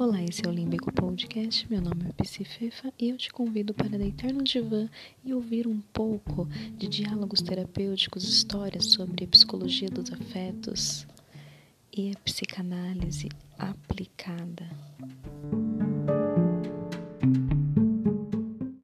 Olá, esse é o Límbico Podcast. Meu nome é Psi Fefa e eu te convido para deitar no divã e ouvir um pouco de diálogos terapêuticos, histórias sobre a psicologia dos afetos e a psicanálise aplicada.